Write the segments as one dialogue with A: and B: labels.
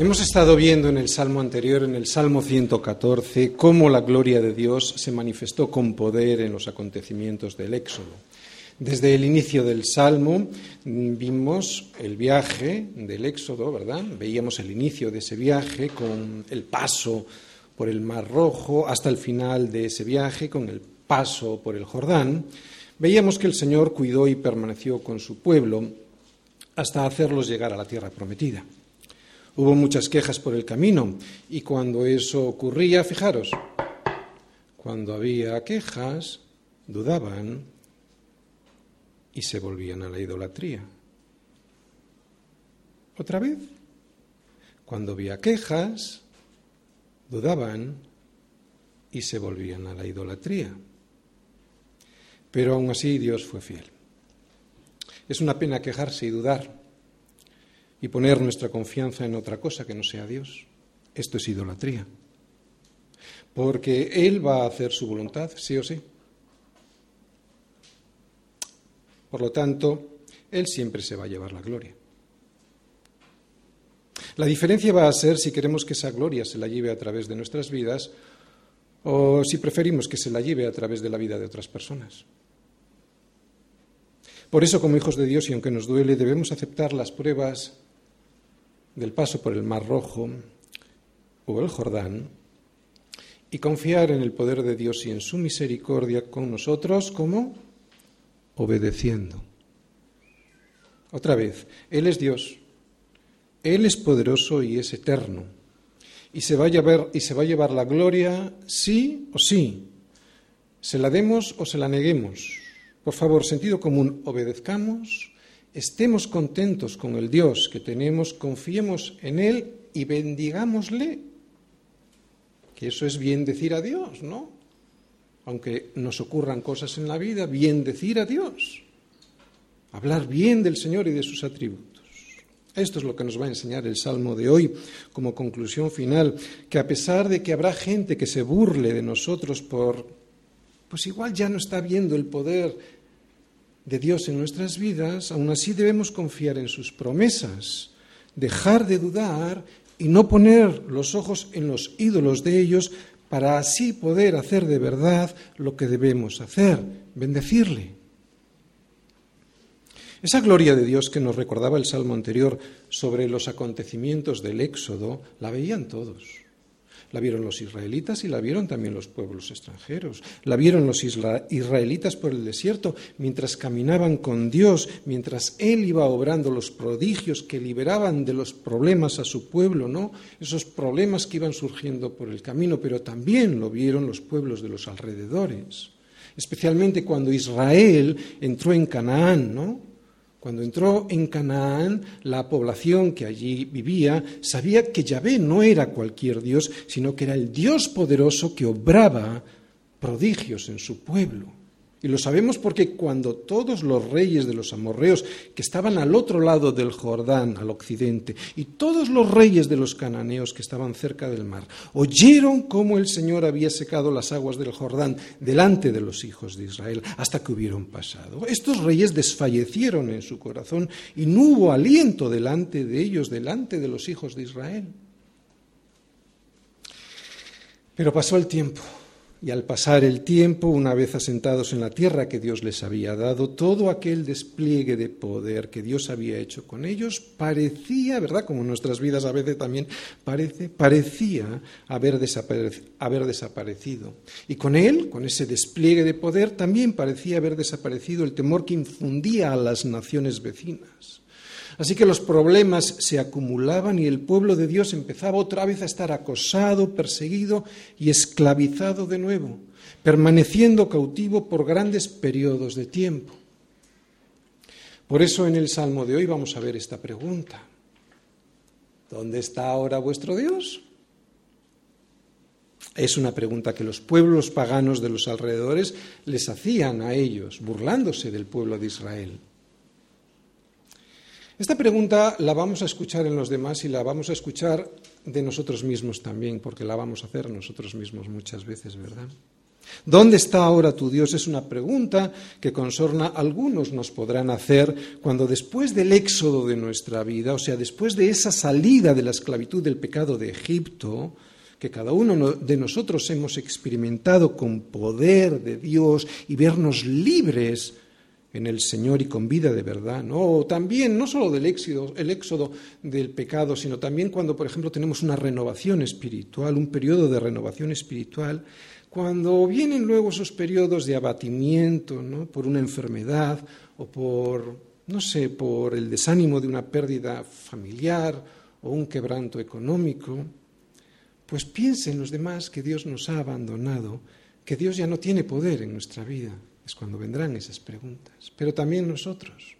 A: Hemos estado viendo en el Salmo anterior, en el Salmo 114, cómo la gloria de Dios se manifestó con poder en los acontecimientos del Éxodo. Desde el inicio del Salmo vimos el viaje del Éxodo, ¿verdad? Veíamos el inicio de ese viaje con el paso por el Mar Rojo hasta el final de ese viaje con el paso por el Jordán. Veíamos que el Señor cuidó y permaneció con su pueblo hasta hacerlos llegar a la tierra prometida. Hubo muchas quejas por el camino y cuando eso ocurría, fijaros, cuando había quejas, dudaban y se volvían a la idolatría. Otra vez, cuando había quejas, dudaban y se volvían a la idolatría. Pero aún así Dios fue fiel. Es una pena quejarse y dudar y poner nuestra confianza en otra cosa que no sea Dios. Esto es idolatría. Porque Él va a hacer su voluntad, sí o sí. Por lo tanto, Él siempre se va a llevar la gloria. La diferencia va a ser si queremos que esa gloria se la lleve a través de nuestras vidas o si preferimos que se la lleve a través de la vida de otras personas. Por eso, como hijos de Dios, y aunque nos duele, debemos aceptar las pruebas del paso por el Mar Rojo o el Jordán y confiar en el poder de Dios y en su misericordia con nosotros como obedeciendo. Otra vez, Él es Dios, Él es poderoso y es eterno, y se va a llevar, y se va a llevar la gloria sí o sí, se la demos o se la neguemos. Por favor, sentido común, obedezcamos, estemos contentos con el Dios que tenemos, confiemos en Él y bendigámosle. Que eso es bien decir a Dios, ¿no? Aunque nos ocurran cosas en la vida, bien decir a Dios. Hablar bien del Señor y de sus atributos. Esto es lo que nos va a enseñar el Salmo de hoy como conclusión final, que a pesar de que habrá gente que se burle de nosotros por pues igual ya no está viendo el poder de Dios en nuestras vidas, aún así debemos confiar en sus promesas, dejar de dudar y no poner los ojos en los ídolos de ellos para así poder hacer de verdad lo que debemos hacer, bendecirle. Esa gloria de Dios que nos recordaba el salmo anterior sobre los acontecimientos del Éxodo, la veían todos. La vieron los israelitas y la vieron también los pueblos extranjeros. La vieron los israelitas por el desierto mientras caminaban con Dios, mientras Él iba obrando los prodigios que liberaban de los problemas a su pueblo, ¿no? Esos problemas que iban surgiendo por el camino, pero también lo vieron los pueblos de los alrededores. Especialmente cuando Israel entró en Canaán, ¿no? Cuando entró en Canaán, la población que allí vivía sabía que Yahvé no era cualquier Dios, sino que era el Dios poderoso que obraba prodigios en su pueblo. Y lo sabemos porque cuando todos los reyes de los amorreos que estaban al otro lado del Jordán, al occidente, y todos los reyes de los cananeos que estaban cerca del mar, oyeron cómo el Señor había secado las aguas del Jordán delante de los hijos de Israel, hasta que hubieron pasado. Estos reyes desfallecieron en su corazón y no hubo aliento delante de ellos, delante de los hijos de Israel. Pero pasó el tiempo y al pasar el tiempo, una vez asentados en la tierra que Dios les había dado, todo aquel despliegue de poder que Dios había hecho con ellos parecía, ¿verdad? Como en nuestras vidas a veces también parece, parecía haber, haber desaparecido. Y con él, con ese despliegue de poder, también parecía haber desaparecido el temor que infundía a las naciones vecinas. Así que los problemas se acumulaban y el pueblo de Dios empezaba otra vez a estar acosado, perseguido y esclavizado de nuevo, permaneciendo cautivo por grandes periodos de tiempo. Por eso en el Salmo de hoy vamos a ver esta pregunta. ¿Dónde está ahora vuestro Dios? Es una pregunta que los pueblos paganos de los alrededores les hacían a ellos, burlándose del pueblo de Israel. Esta pregunta la vamos a escuchar en los demás y la vamos a escuchar de nosotros mismos también, porque la vamos a hacer nosotros mismos muchas veces, ¿verdad? ¿Dónde está ahora tu Dios? Es una pregunta que con sorna algunos nos podrán hacer cuando después del éxodo de nuestra vida, o sea, después de esa salida de la esclavitud del pecado de Egipto, que cada uno de nosotros hemos experimentado con poder de Dios y vernos libres en el Señor y con vida de verdad. ¿no? También, no solo del éxodo, el éxodo del pecado, sino también cuando, por ejemplo, tenemos una renovación espiritual, un periodo de renovación espiritual, cuando vienen luego esos periodos de abatimiento ¿no? por una enfermedad o por, no sé, por el desánimo de una pérdida familiar o un quebranto económico, pues piensen los demás que Dios nos ha abandonado, que Dios ya no tiene poder en nuestra vida. Es cuando vendrán esas preguntas. Pero también nosotros.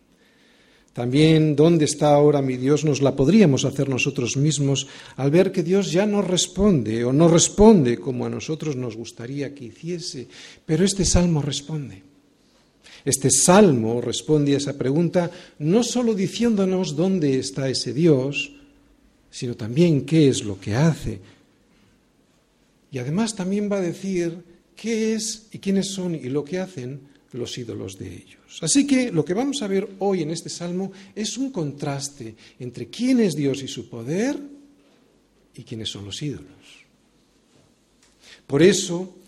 A: También, ¿dónde está ahora mi Dios? Nos la podríamos hacer nosotros mismos al ver que Dios ya no responde o no responde como a nosotros nos gustaría que hiciese. Pero este salmo responde. Este salmo responde a esa pregunta no solo diciéndonos dónde está ese Dios, sino también qué es lo que hace. Y además también va a decir qué es y quiénes son y lo que hacen los ídolos de ellos. Así que lo que vamos a ver hoy en este salmo es un contraste entre quién es Dios y su poder y quiénes son los ídolos. Por eso,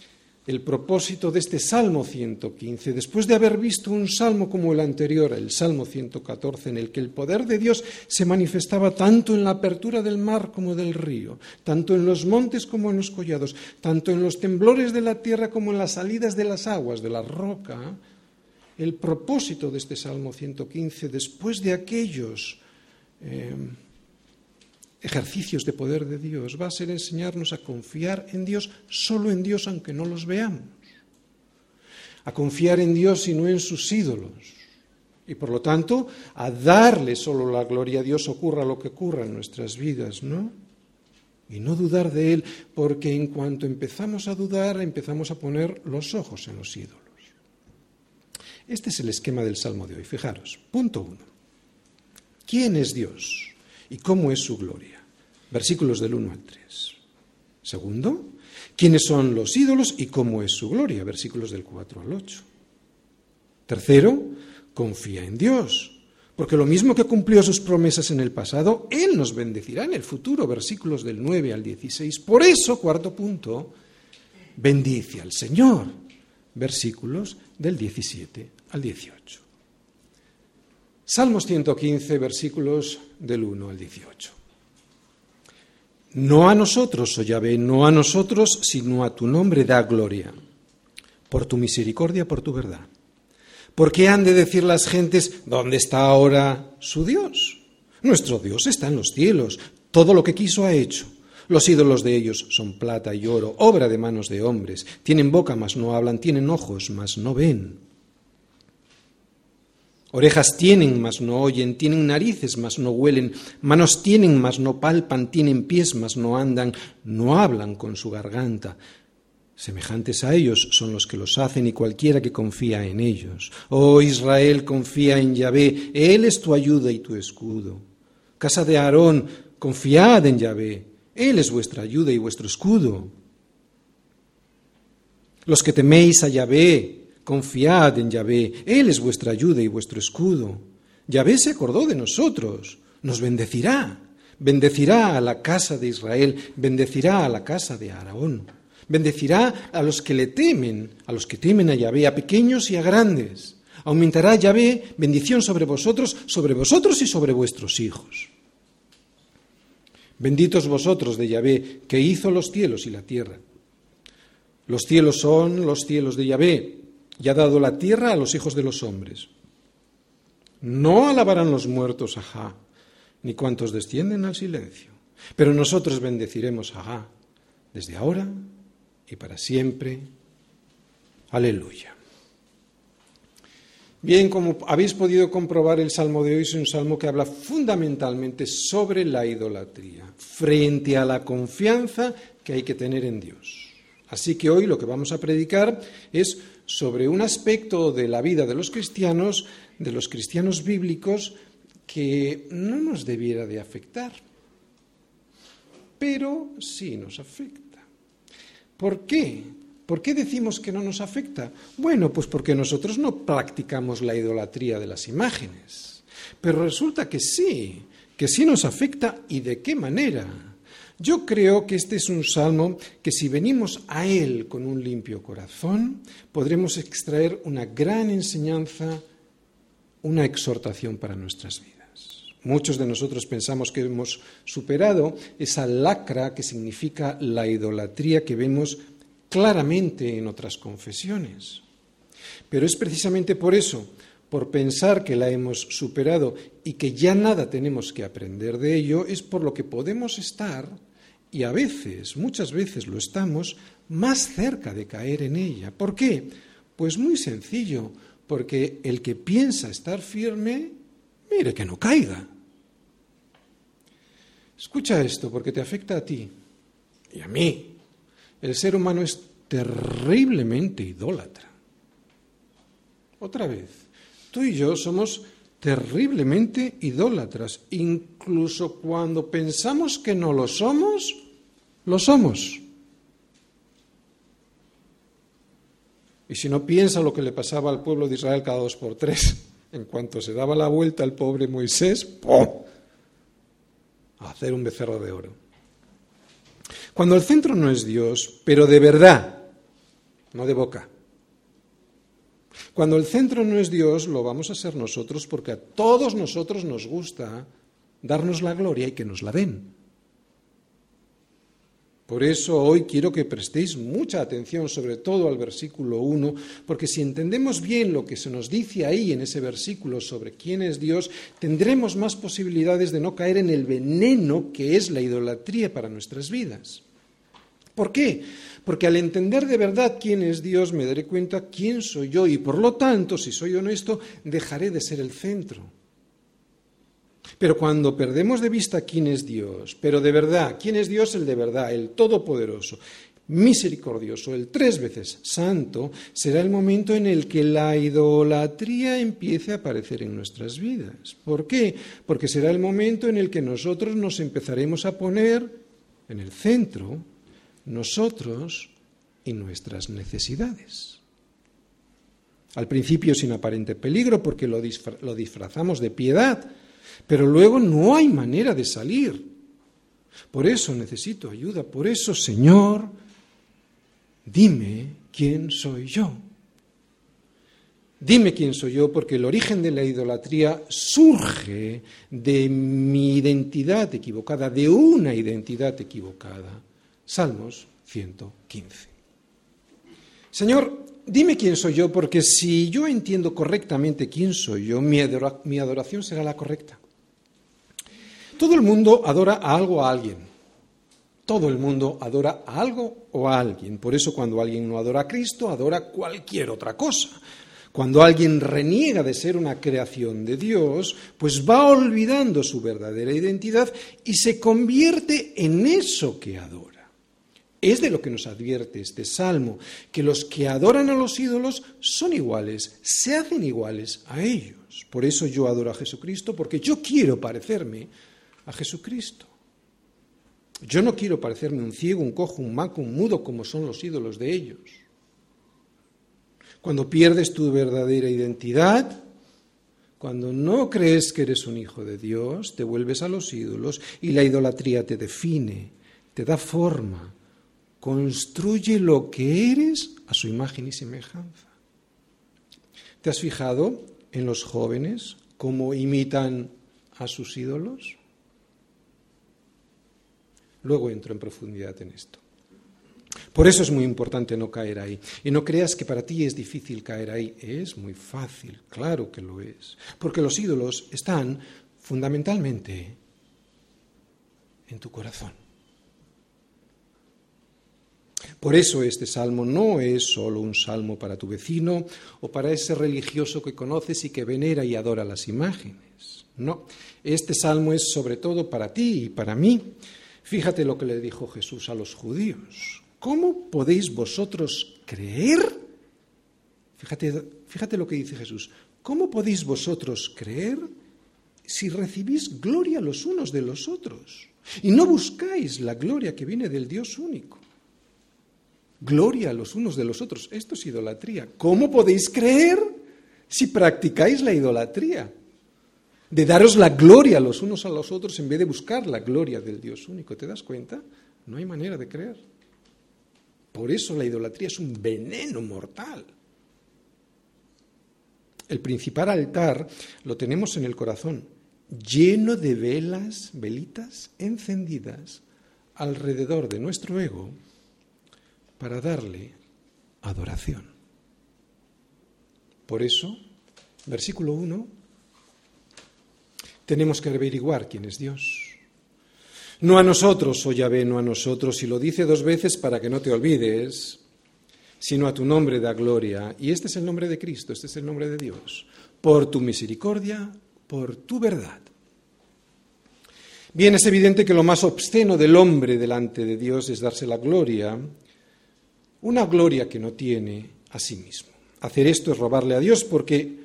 A: el propósito de este Salmo 115, después de haber visto un salmo como el anterior, el Salmo 114, en el que el poder de Dios se manifestaba tanto en la apertura del mar como del río, tanto en los montes como en los collados, tanto en los temblores de la tierra como en las salidas de las aguas, de la roca, el propósito de este Salmo 115, después de aquellos eh, ejercicios de poder de Dios va a ser enseñarnos a confiar en Dios, solo en Dios aunque no los veamos, a confiar en Dios y no en sus ídolos, y por lo tanto a darle solo la gloria a Dios ocurra lo que ocurra en nuestras vidas, ¿no? Y no dudar de Él, porque en cuanto empezamos a dudar, empezamos a poner los ojos en los ídolos. Este es el esquema del Salmo de hoy. Fijaros, punto uno. ¿Quién es Dios y cómo es su gloria? versículos del 1 al 3. Segundo, quiénes son los ídolos y cómo es su gloria, versículos del 4 al 8. Tercero, confía en Dios, porque lo mismo que cumplió sus promesas en el pasado, Él nos bendecirá en el futuro, versículos del 9 al 16. Por eso, cuarto punto, bendice al Señor, versículos del 17 al 18. Salmos 115, versículos del 1 al 18. No a nosotros, oh Yahvé, no a nosotros, sino a tu nombre da gloria, por tu misericordia, por tu verdad. ¿Por qué han de decir las gentes, ¿dónde está ahora su Dios? Nuestro Dios está en los cielos, todo lo que quiso ha hecho. Los ídolos de ellos son plata y oro, obra de manos de hombres. Tienen boca, mas no hablan, tienen ojos, mas no ven. Orejas tienen, mas no oyen, tienen narices, mas no huelen, manos tienen, mas no palpan, tienen pies, mas no andan, no hablan con su garganta. Semejantes a ellos son los que los hacen y cualquiera que confía en ellos. Oh Israel, confía en Yahvé, Él es tu ayuda y tu escudo. Casa de Aarón, confiad en Yahvé, Él es vuestra ayuda y vuestro escudo. Los que teméis a Yahvé, Confiad en Yahvé, Él es vuestra ayuda y vuestro escudo. Yahvé se acordó de nosotros, nos bendecirá, bendecirá a la casa de Israel, bendecirá a la casa de Araón, bendecirá a los que le temen, a los que temen a Yahvé, a pequeños y a grandes. Aumentará Yahvé bendición sobre vosotros, sobre vosotros y sobre vuestros hijos. Benditos vosotros de Yahvé, que hizo los cielos y la tierra. Los cielos son los cielos de Yahvé, y ha dado la tierra a los hijos de los hombres. No alabarán los muertos a Ja, ni cuantos descienden al silencio. Pero nosotros bendeciremos a Ja desde ahora y para siempre. Aleluya. Bien, como habéis podido comprobar, el salmo de hoy es un salmo que habla fundamentalmente sobre la idolatría, frente a la confianza que hay que tener en Dios. Así que hoy lo que vamos a predicar es sobre un aspecto de la vida de los cristianos, de los cristianos bíblicos, que no nos debiera de afectar, pero sí nos afecta. ¿Por qué? ¿Por qué decimos que no nos afecta? Bueno, pues porque nosotros no practicamos la idolatría de las imágenes. Pero resulta que sí, que sí nos afecta y de qué manera. Yo creo que este es un salmo que si venimos a él con un limpio corazón, podremos extraer una gran enseñanza, una exhortación para nuestras vidas. Muchos de nosotros pensamos que hemos superado esa lacra que significa la idolatría que vemos claramente en otras confesiones. Pero es precisamente por eso, por pensar que la hemos superado y que ya nada tenemos que aprender de ello, es por lo que podemos estar, y a veces, muchas veces lo estamos, más cerca de caer en ella. ¿Por qué? Pues muy sencillo, porque el que piensa estar firme, mire que no caiga. Escucha esto porque te afecta a ti y a mí. El ser humano es terriblemente idólatra. Otra vez, tú y yo somos terriblemente idólatras. Incluso cuando pensamos que no lo somos, lo somos. Y si no piensa lo que le pasaba al pueblo de Israel cada dos por tres, en cuanto se daba la vuelta al pobre Moisés, ¡pum! hacer un becerro de oro. Cuando el centro no es Dios, pero de verdad, no de boca. Cuando el centro no es Dios, lo vamos a ser nosotros porque a todos nosotros nos gusta darnos la gloria y que nos la den. Por eso hoy quiero que prestéis mucha atención, sobre todo al versículo 1, porque si entendemos bien lo que se nos dice ahí en ese versículo sobre quién es Dios, tendremos más posibilidades de no caer en el veneno que es la idolatría para nuestras vidas. ¿Por qué? Porque al entender de verdad quién es Dios, me daré cuenta quién soy yo y por lo tanto, si soy honesto, dejaré de ser el centro. Pero cuando perdemos de vista quién es Dios, pero de verdad, quién es Dios el de verdad, el todopoderoso, misericordioso, el tres veces santo, será el momento en el que la idolatría empiece a aparecer en nuestras vidas. ¿Por qué? Porque será el momento en el que nosotros nos empezaremos a poner en el centro, nosotros y nuestras necesidades. Al principio sin aparente peligro porque lo, disfrazamos de piedad, pero luego no hay manera de salir. Por eso necesito ayuda. Por eso, Señor, dime quién soy yo. Dime quién soy yo, porque el origen de la idolatría surge de mi identidad equivocada, de una identidad equivocada. Salmos 115. Señor, dime quién soy yo, porque si yo entiendo correctamente quién soy yo, mi, adoración será la correcta. Todo el mundo adora a algo o a alguien. Todo el mundo adora a algo o a alguien. Por eso cuando alguien no adora a Cristo, adora cualquier otra cosa. Cuando alguien reniega de ser una creación de Dios, pues va olvidando su verdadera identidad y se convierte en eso que adora. Es de lo que nos advierte este salmo, que los que adoran a los ídolos son iguales, se hacen iguales a ellos. Por eso yo adoro a Jesucristo, porque yo quiero parecerme a Jesucristo. Yo no quiero parecerme un ciego, un cojo, un maco, un mudo como son los ídolos de ellos. Cuando pierdes tu verdadera identidad, cuando no crees que eres un hijo de Dios, te vuelves a los ídolos y la idolatría te define, te da forma, construye lo que eres a su imagen y semejanza. ¿Te has fijado en los jóvenes cómo imitan a sus ídolos? Luego entro en profundidad en esto. Por eso es muy importante no caer ahí. Y no creas que para ti es difícil caer ahí. Es muy fácil, claro que lo es. Porque los ídolos están fundamentalmente en tu corazón. Por eso este salmo no es solo un salmo para tu vecino o para ese religioso que conoces y que venera y adora las imágenes. No, este salmo es sobre todo para ti y para mí Fíjate lo que le dijo Jesús a los judíos. ¿Cómo podéis vosotros creer? Fíjate, fíjate lo que dice Jesús. ¿Cómo podéis vosotros creer si recibís gloria los unos de los otros y no buscáis la gloria que viene del Dios único? Gloria los unos de los otros. Esto es idolatría. ¿Cómo podéis creer si practicáis la idolatría? De daros la gloria los unos a los otros en vez de buscar la gloria del Dios único. ¿Te das cuenta? No hay manera de creer. Por eso la idolatría es un veneno mortal. El principal altar lo tenemos en el corazón, lleno de velas, velitas encendidas alrededor de nuestro ego para darle adoración. Por eso, versículo 1, tenemos que averiguar quién es Dios. No a nosotros, oh Yahvé, no a nosotros, y lo dice dos veces para que no te olvides, sino a tu nombre da gloria. Y este es el nombre de Cristo, este es el nombre de Dios, por tu misericordia, por tu verdad. Bien, es evidente que lo más obsceno del hombre delante de Dios es darse la gloria, una gloria que no tiene a sí mismo. Hacer esto es robarle a Dios porque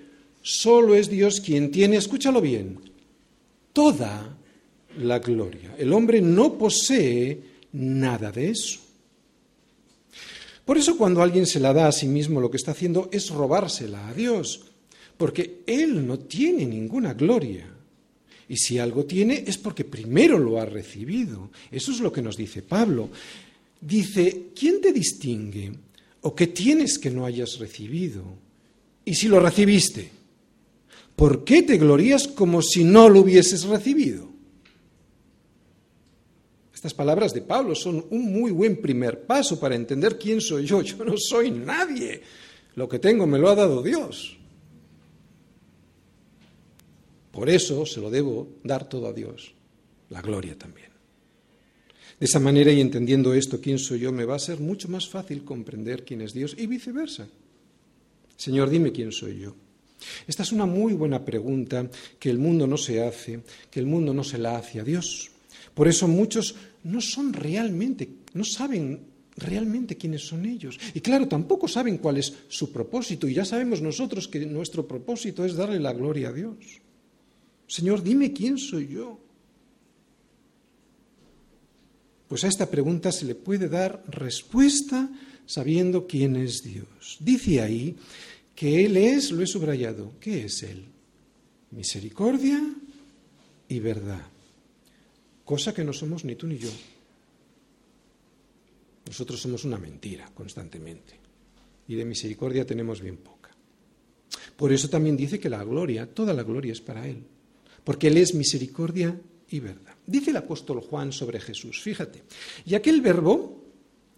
A: solo es Dios quien tiene, escúchalo bien, toda la gloria. El hombre no posee nada de eso. Por eso cuando alguien se la da a sí mismo, lo que está haciendo es robársela a Dios, porque Él no tiene ninguna gloria. Y si algo tiene es porque primero lo ha recibido. Eso es lo que nos dice Pablo. Dice, ¿quién te distingue? ¿O qué tienes que no hayas recibido? Y si lo recibiste, ¿por qué te glorías como si no lo hubieses recibido? Estas palabras de Pablo son un muy buen primer paso para entender quién soy yo. Yo no soy nadie. Lo que tengo me lo ha dado Dios. Por eso se lo debo dar todo a Dios, la gloria también. De esa manera y entendiendo esto, quién soy yo, me va a ser mucho más fácil comprender quién es Dios y viceversa. Señor, dime quién soy yo. Esta es una muy buena pregunta que el mundo no se hace, que el mundo no se la hace a Dios. Por eso muchos no son realmente, no saben realmente quiénes son ellos. Y claro, tampoco saben cuál es su propósito. Y ya sabemos nosotros que nuestro propósito es darle la gloria a Dios. Señor, dime quién soy yo. Pues a esta pregunta se le puede dar respuesta sabiendo quién es Dios. Dice ahí que Él es, lo he subrayado, ¿qué es Él? Misericordia y verdad cosa que no somos ni tú ni yo. Nosotros somos una mentira constantemente y de misericordia tenemos bien poca. Por eso también dice que la gloria, toda la gloria es para Él, porque Él es misericordia y verdad. Dice el apóstol Juan sobre Jesús, fíjate, y aquel verbo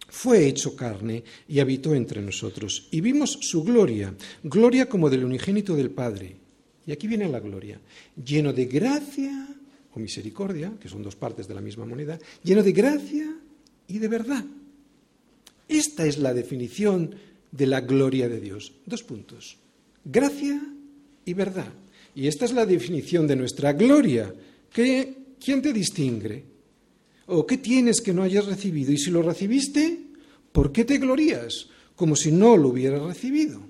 A: fue hecho carne y habitó entre nosotros, y vimos su gloria, gloria como del unigénito del Padre. Y aquí viene la gloria, lleno de gracia o misericordia, que son dos partes de la misma moneda, lleno de gracia y de verdad. Esta es la definición de la gloria de Dios. Dos puntos. Gracia y verdad. Y esta es la definición de nuestra gloria. ¿Quién te distingue? ¿O qué tienes que no hayas recibido? Y si lo recibiste, ¿por qué te glorías? Como si no lo hubieras recibido.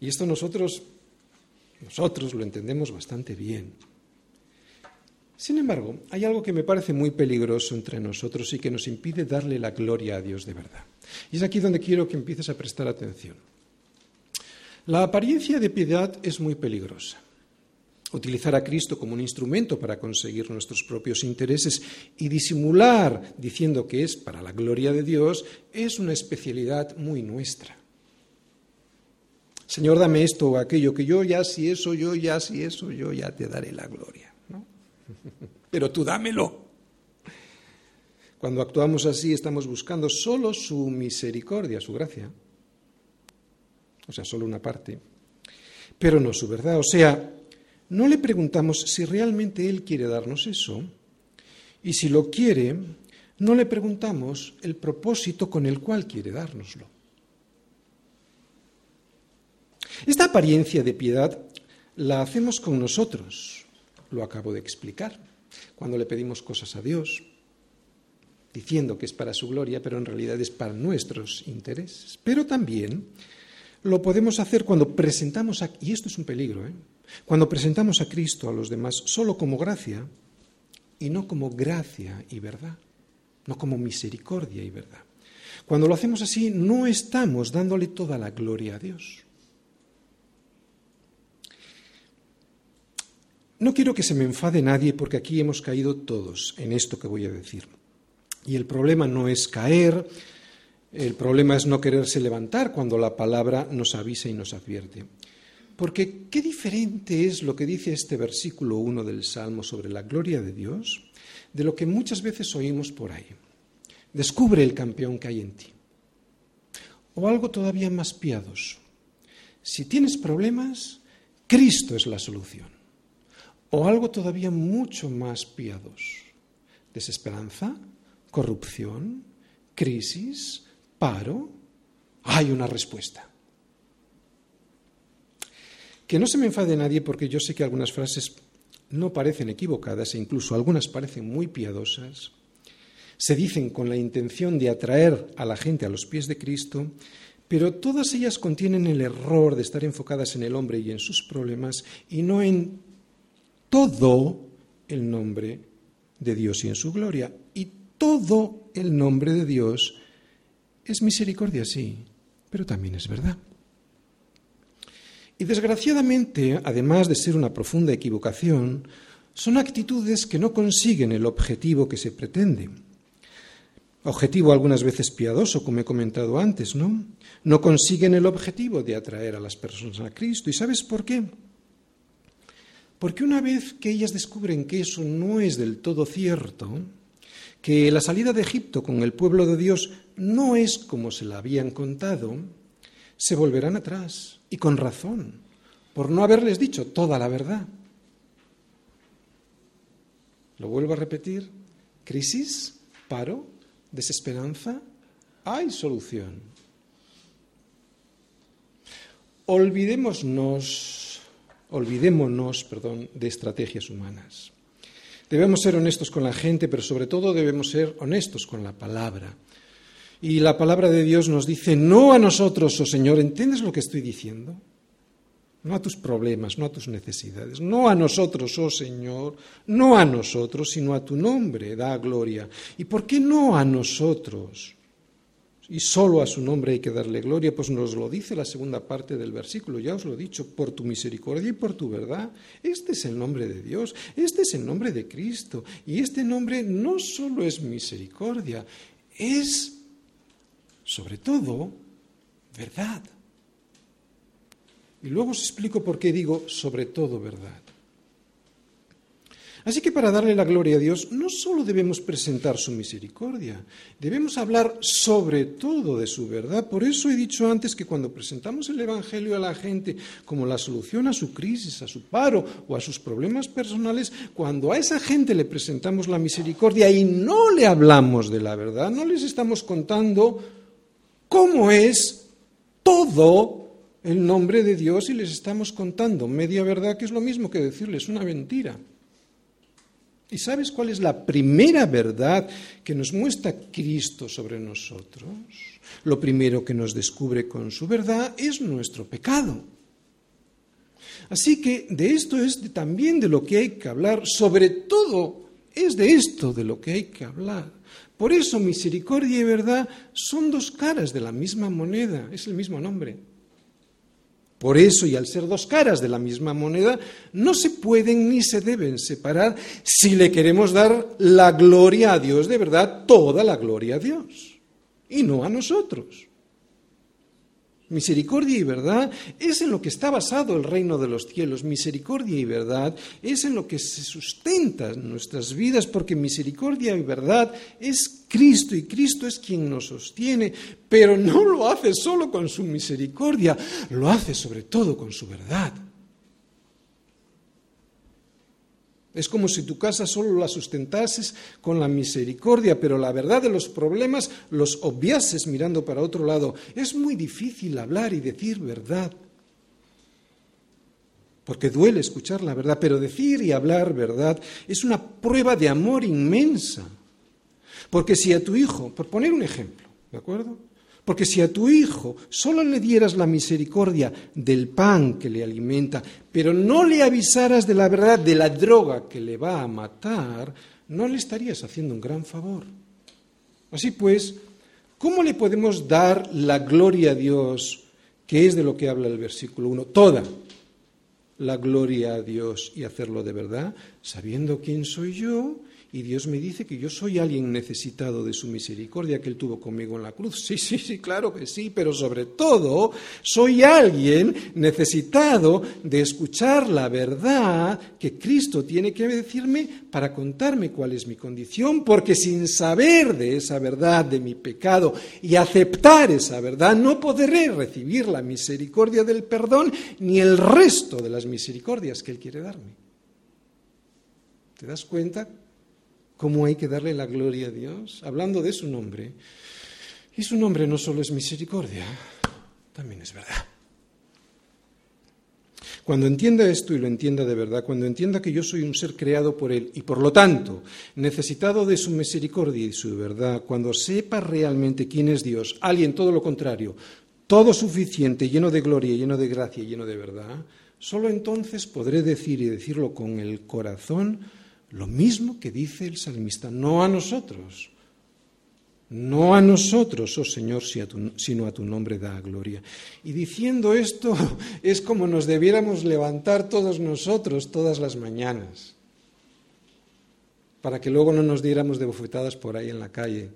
A: Y esto nosotros nosotros lo entendemos bastante bien. Sin embargo, hay algo que me parece muy peligroso entre nosotros y que nos impide darle la gloria a Dios de verdad. Y es aquí donde quiero que empieces a prestar atención. La apariencia de piedad es muy peligrosa. Utilizar a Cristo como un instrumento para conseguir nuestros propios intereses y disimular diciendo que es para la gloria de Dios es una especialidad muy nuestra. Señor, dame esto o aquello, que yo ya si eso, yo ya si eso, yo ya te daré la gloria. Pero tú dámelo. Cuando actuamos así estamos buscando solo su misericordia, su gracia. O sea, solo una parte. Pero no su verdad. O sea, no le preguntamos si realmente Él quiere darnos eso. Y si lo quiere, no le preguntamos el propósito con el cual quiere dárnoslo. Esta apariencia de piedad la hacemos con nosotros, lo acabo de explicar, cuando le pedimos cosas a Dios, diciendo que es para su gloria, pero en realidad es para nuestros intereses. Pero también lo podemos hacer cuando presentamos, a, y esto es un peligro, ¿eh? cuando presentamos a Cristo a los demás solo como gracia y no como gracia y verdad. no como misericordia y verdad. Cuando lo hacemos así, no estamos dándole toda la gloria a Dios. No quiero que se me enfade nadie porque aquí hemos caído todos en esto que voy a decir. Y el problema no es caer, el problema es no quererse levantar cuando la palabra nos avisa y nos advierte. Porque qué diferente es lo que dice este versículo 1 del Salmo sobre la gloria de Dios de lo que muchas veces oímos por ahí. Descubre el campeón que hay en ti. O algo todavía más piadoso. Si tienes problemas, Cristo es la solución. O algo todavía mucho más piadoso. Desesperanza, corrupción, crisis, paro, hay una respuesta. Que no se me enfade nadie porque yo sé que algunas frases no parecen equivocadas e incluso algunas parecen muy piadosas. Se dicen con la intención de atraer a la gente a los pies de Cristo, pero todas ellas contienen el error de estar enfocadas en el hombre y en sus problemas y no en todo el nombre de Dios y en su gloria. Y todo el nombre de Dios es misericordia, sí, pero también es verdad. Y desgraciadamente, además de ser una profunda equivocación, son actitudes que no consiguen el objetivo que se pretende. Objetivo algunas veces piadoso, como he comentado antes, ¿no? No consiguen el objetivo de atraer a las personas a Cristo. ¿Y sabes por qué? Porque una vez que ellas descubren que eso no es del todo cierto, que la salida de Egipto con el pueblo de Dios no es como se la habían contado, se volverán atrás, y con razón, por no haberles dicho toda la verdad. Lo vuelvo a repetir, crisis, paro, desesperanza, hay solución. Olvidémonos, olvidémonos, perdón, de estrategias humanas. Debemos ser honestos con la gente, pero sobre todo debemos ser honestos con la palabra. Y la palabra de Dios nos dice, no a nosotros, oh Señor, ¿entiendes lo que estoy diciendo? No a tus problemas, no a tus necesidades, no a nosotros, oh Señor, no a nosotros, sino a tu nombre, da gloria. ¿Y por qué no a nosotros? Y solo a su nombre hay que darle gloria, pues nos lo dice la segunda parte del versículo, ya os lo he dicho, por tu misericordia y por tu verdad. Este es el nombre de Dios, este es el nombre de Cristo, y este nombre no solo es misericordia, es sobre todo verdad. Y luego os explico por qué digo sobre todo verdad. Así que para darle la gloria a Dios no solo debemos presentar su misericordia, debemos hablar sobre todo de su verdad. Por eso he dicho antes que cuando presentamos el Evangelio a la gente como la solución a su crisis, a su paro o a sus problemas personales, cuando a esa gente le presentamos la misericordia y no le hablamos de la verdad, no les estamos contando cómo es todo el nombre de Dios y les estamos contando media verdad, que es lo mismo que decirles una mentira. ¿Y sabes cuál es la primera verdad que nos muestra Cristo sobre nosotros? Lo primero que nos descubre con su verdad es nuestro pecado. Así que de esto es también de lo que hay que hablar, sobre todo es de esto de lo que hay que hablar. Por eso misericordia y verdad son dos caras de la misma moneda, es el mismo nombre. Por eso, y al ser dos caras de la misma moneda, no se pueden ni se deben separar si le queremos dar la gloria a Dios de verdad, toda la gloria a Dios, y no a nosotros. Misericordia y verdad es en lo que está basado el reino de los cielos. Misericordia y verdad es en lo que se sustentan nuestras vidas, porque misericordia y verdad es Cristo y Cristo es quien nos sostiene, pero no lo hace solo con su misericordia, lo hace sobre todo con su verdad. Es como si tu casa solo la sustentases con la misericordia, pero la verdad de los problemas los obviases mirando para otro lado. Es muy difícil hablar y decir verdad, porque duele escuchar la verdad, pero decir y hablar verdad es una prueba de amor inmensa. Porque si a tu hijo, por poner un ejemplo, ¿de acuerdo? Porque si a tu hijo solo le dieras la misericordia del pan que le alimenta, pero no le avisaras de la verdad de la droga que le va a matar, no le estarías haciendo un gran favor. Así pues, ¿cómo le podemos dar la gloria a Dios, que es de lo que habla el versículo 1? Toda la gloria a Dios y hacerlo de verdad, sabiendo quién soy yo y Dios me dice que yo soy alguien necesitado de su misericordia que Él tuvo conmigo en la cruz. Sí, sí, sí, claro que sí, pero sobre todo soy alguien necesitado de escuchar la verdad que Cristo tiene que decirme para contarme cuál es mi condición, porque sin saber de esa verdad, de mi pecado y aceptar esa verdad, no podré recibir la misericordia del perdón ni el resto de las misericordias que Él quiere darme. ¿Te das cuenta cómo hay que darle la gloria a Dios, hablando de su nombre. Y su nombre no solo es misericordia, también es verdad. Cuando entienda esto y lo entienda de verdad, cuando entienda que yo soy un ser creado por Él y por lo tanto necesitado de su misericordia y su verdad, cuando sepa realmente quién es Dios, alguien todo lo contrario, todo suficiente, lleno de gloria, lleno de gracia lleno de verdad, solo entonces podré decir y decirlo con el corazón, lo mismo que dice el salmista, no a nosotros, no a nosotros, oh Señor, sino a tu nombre da gloria. Y diciendo esto es como nos debiéramos levantar todos nosotros todas las mañanas, para que luego no nos diéramos de bofetadas por ahí en la calle.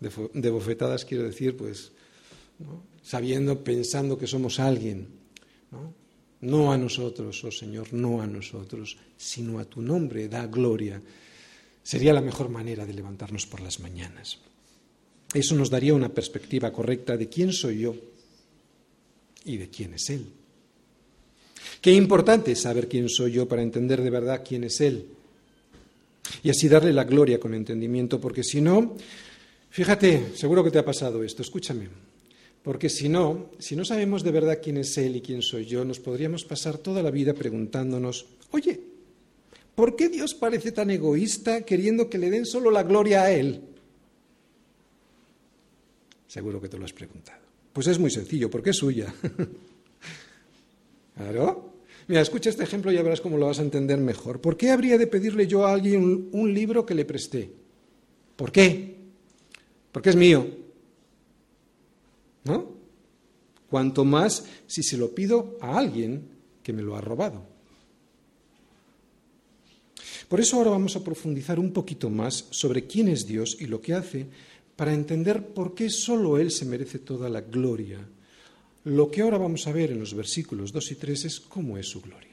A: De, bofetadas quiero decir, pues, sabiendo, pensando que somos alguien. ¿no? No a nosotros, oh Señor, no a nosotros, sino a tu nombre da gloria. Sería la mejor manera de levantarnos por las mañanas. Eso nos daría una perspectiva correcta de quién soy yo y de quién es Él. Qué importante es saber quién soy yo para entender de verdad quién es Él. Y así darle la gloria con entendimiento, porque si no, fíjate, seguro que te ha pasado esto, escúchame. Porque si no, si no sabemos de verdad quién es Él y quién soy yo, nos podríamos pasar toda la vida preguntándonos, oye, ¿por qué Dios parece tan egoísta queriendo que le den solo la gloria a Él? Seguro que te lo has preguntado. Pues es muy sencillo, porque es suya. ¿Claro? Mira, escucha este ejemplo y ya verás cómo lo vas a entender mejor. ¿Por qué habría de pedirle yo a alguien un libro que le presté? ¿Por qué? Porque es mío. ¿No? Cuanto más si se lo pido a alguien que me lo ha robado. Por eso ahora vamos a profundizar un poquito más sobre quién es Dios y lo que hace para entender por qué solo Él se merece toda la gloria. Lo que ahora vamos a ver en los versículos 2 y 3 es cómo es su gloria.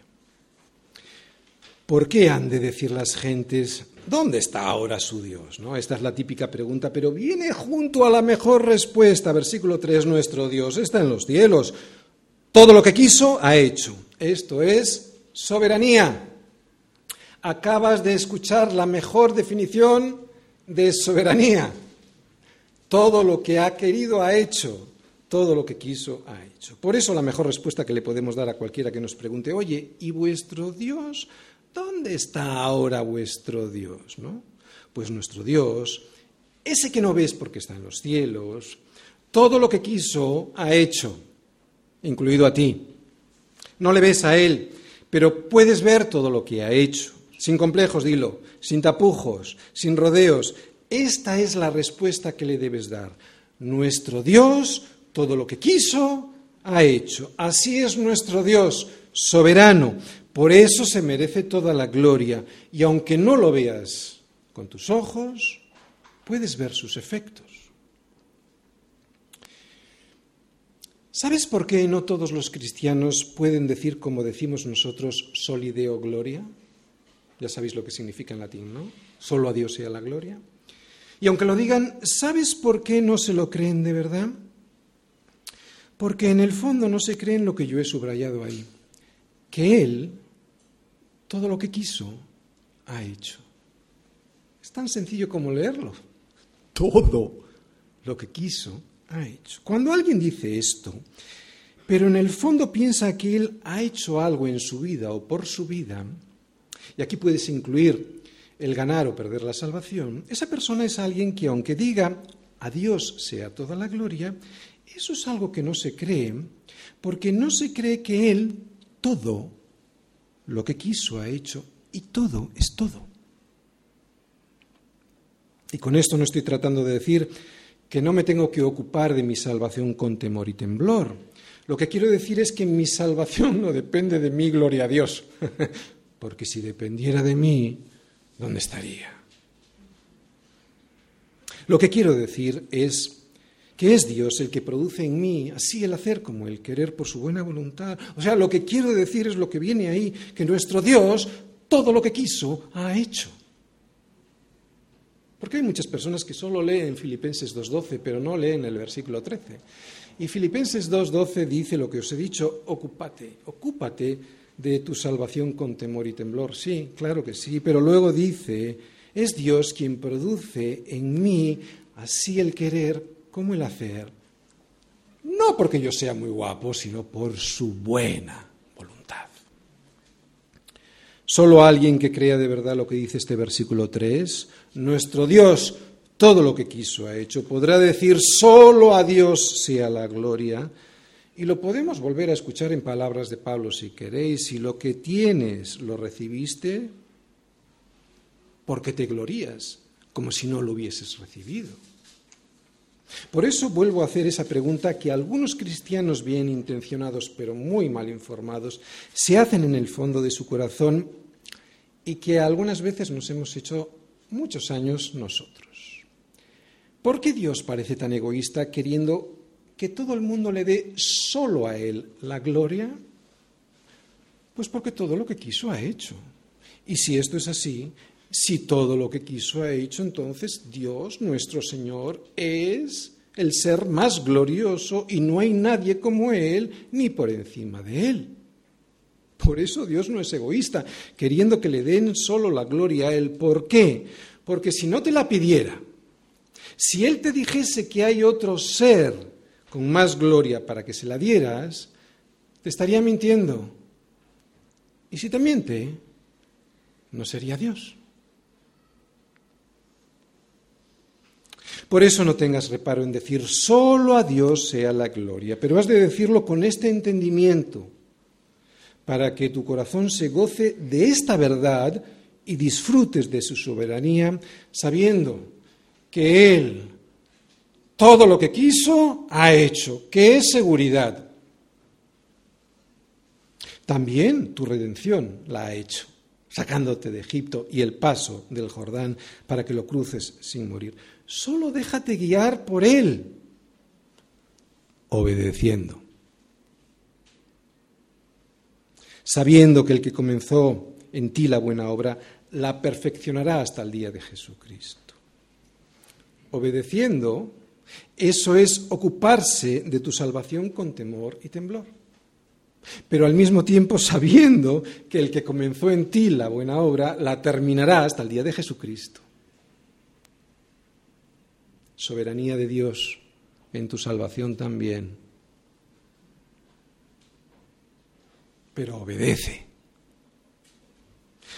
A: ¿Por qué han de decir las gentes, ¿dónde está ahora su Dios? ¿No? Esta es la típica pregunta, pero viene junto a la mejor respuesta. Versículo 3, nuestro Dios está en los cielos. Todo lo que quiso, ha hecho. Esto es soberanía. Acabas de escuchar la mejor definición de soberanía. Todo lo que ha querido, ha hecho. Todo lo que quiso, ha hecho. Por eso la mejor respuesta que le podemos dar a cualquiera que nos pregunte, oye, ¿y vuestro Dios? ¿Dónde está ahora vuestro Dios? ¿no? Pues nuestro Dios, ese que no ves porque está en los cielos, todo lo que quiso ha hecho, incluido a ti. No le ves a Él, pero puedes ver todo lo que ha hecho. Sin complejos, dilo, sin tapujos, sin rodeos. Esta es la respuesta que le debes dar. Nuestro Dios, todo lo que quiso, ha hecho. Así es nuestro Dios, soberano, por eso se merece toda la gloria y aunque no lo veas con tus ojos, puedes ver sus efectos. ¿Sabes por qué no todos los cristianos pueden decir como decimos nosotros solideo gloria? Ya sabéis lo que significa en latín, ¿no? Solo a Dios sea la gloria. Y aunque lo digan, ¿sabes por qué no se lo creen de verdad? Porque en el fondo no se creen lo que yo he subrayado ahí, que Él todo lo que quiso, ha hecho. Es tan sencillo como leerlo. Todo lo que quiso, ha hecho. Cuando alguien dice esto, pero en el fondo piensa que él ha hecho algo en su vida o por su vida, y aquí puedes incluir el ganar o perder la salvación, esa persona es alguien que aunque diga a Dios sea toda la gloria, eso es algo que no se cree, porque no se cree que Él todo lo que quiso ha hecho y todo es todo. Y con esto no estoy tratando de decir que no me tengo que ocupar de mi salvación con temor y temblor. Lo que quiero decir es que mi salvación no depende de mí, gloria a Dios, porque si dependiera de mí, ¿dónde estaría? Lo que quiero decir es que es Dios el que produce en mí así el hacer como el querer por su buena voluntad. O sea, lo que quiero decir es lo que viene ahí, que nuestro Dios todo lo que quiso ha hecho. Porque hay muchas personas que solo leen Filipenses 2.12, pero no leen el versículo 13. Y Filipenses 2.12 dice lo que os he dicho, ocúpate, ocúpate de tu salvación con temor y temblor. Sí, claro que sí, pero luego dice, es Dios quien produce en mí así el querer como el hacer. No porque yo sea muy guapo, sino por su buena voluntad. Solo alguien que crea de verdad lo que dice este versículo 3, nuestro Dios todo lo que quiso ha hecho. Podrá decir, solo a Dios sea la gloria. Y lo podemos volver a escuchar en palabras de Pablo si queréis. Si lo que tienes lo recibiste, porque te glorías, como si no lo hubieses recibido. Por eso vuelvo a hacer esa pregunta que algunos cristianos bien intencionados pero muy mal informados se hacen en el fondo de su corazón y que algunas veces nos hemos hecho muchos años nosotros. ¿Por qué Dios parece tan egoísta queriendo que todo el mundo le dé solo a Él la gloria? Pues porque todo lo que quiso ha hecho. Y si esto es así, si todo lo que quiso ha hecho, entonces Dios, nuestro Señor, es el ser más glorioso y no hay nadie como Él ni por encima de Él. Por eso Dios no es egoísta, queriendo que le den solo la gloria a Él. ¿Por qué? Porque si no te la pidiera, si Él te dijese que hay otro ser con más gloria para que se la dieras, te estaría mintiendo. Y si te miente, no sería Dios. Por eso no tengas reparo en decir solo a Dios sea la gloria, pero has de decirlo con este entendimiento, para que tu corazón se goce de esta verdad y disfrutes de su soberanía, sabiendo que Él todo lo que quiso ha hecho, que es seguridad. También tu redención la ha hecho, sacándote de Egipto y el paso del Jordán para que lo cruces sin morir. Solo déjate guiar por Él, obedeciendo. Sabiendo que el que comenzó en ti la buena obra, la perfeccionará hasta el día de Jesucristo obedeciendo, eso es ocuparse de tu salvación con temor y temblor. Pero al mismo tiempo sabiendo que el que comenzó en ti la buena obra la terminará hasta el día de Jesucristo. Soberanía de Dios en tu salvación también. Pero obedece.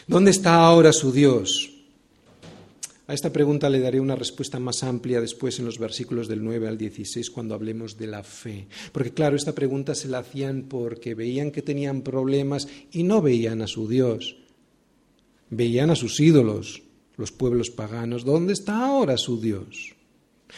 A: ¿Dónde está ahora su Dios? A esta pregunta le daré una respuesta más amplia después en los versículos del 9 al 16 cuando hablemos de la fe. Porque claro, esta pregunta se la hacían porque veían que tenían problemas y no veían a su Dios. Veían a sus ídolos, los pueblos paganos. ¿Dónde está ahora su Dios?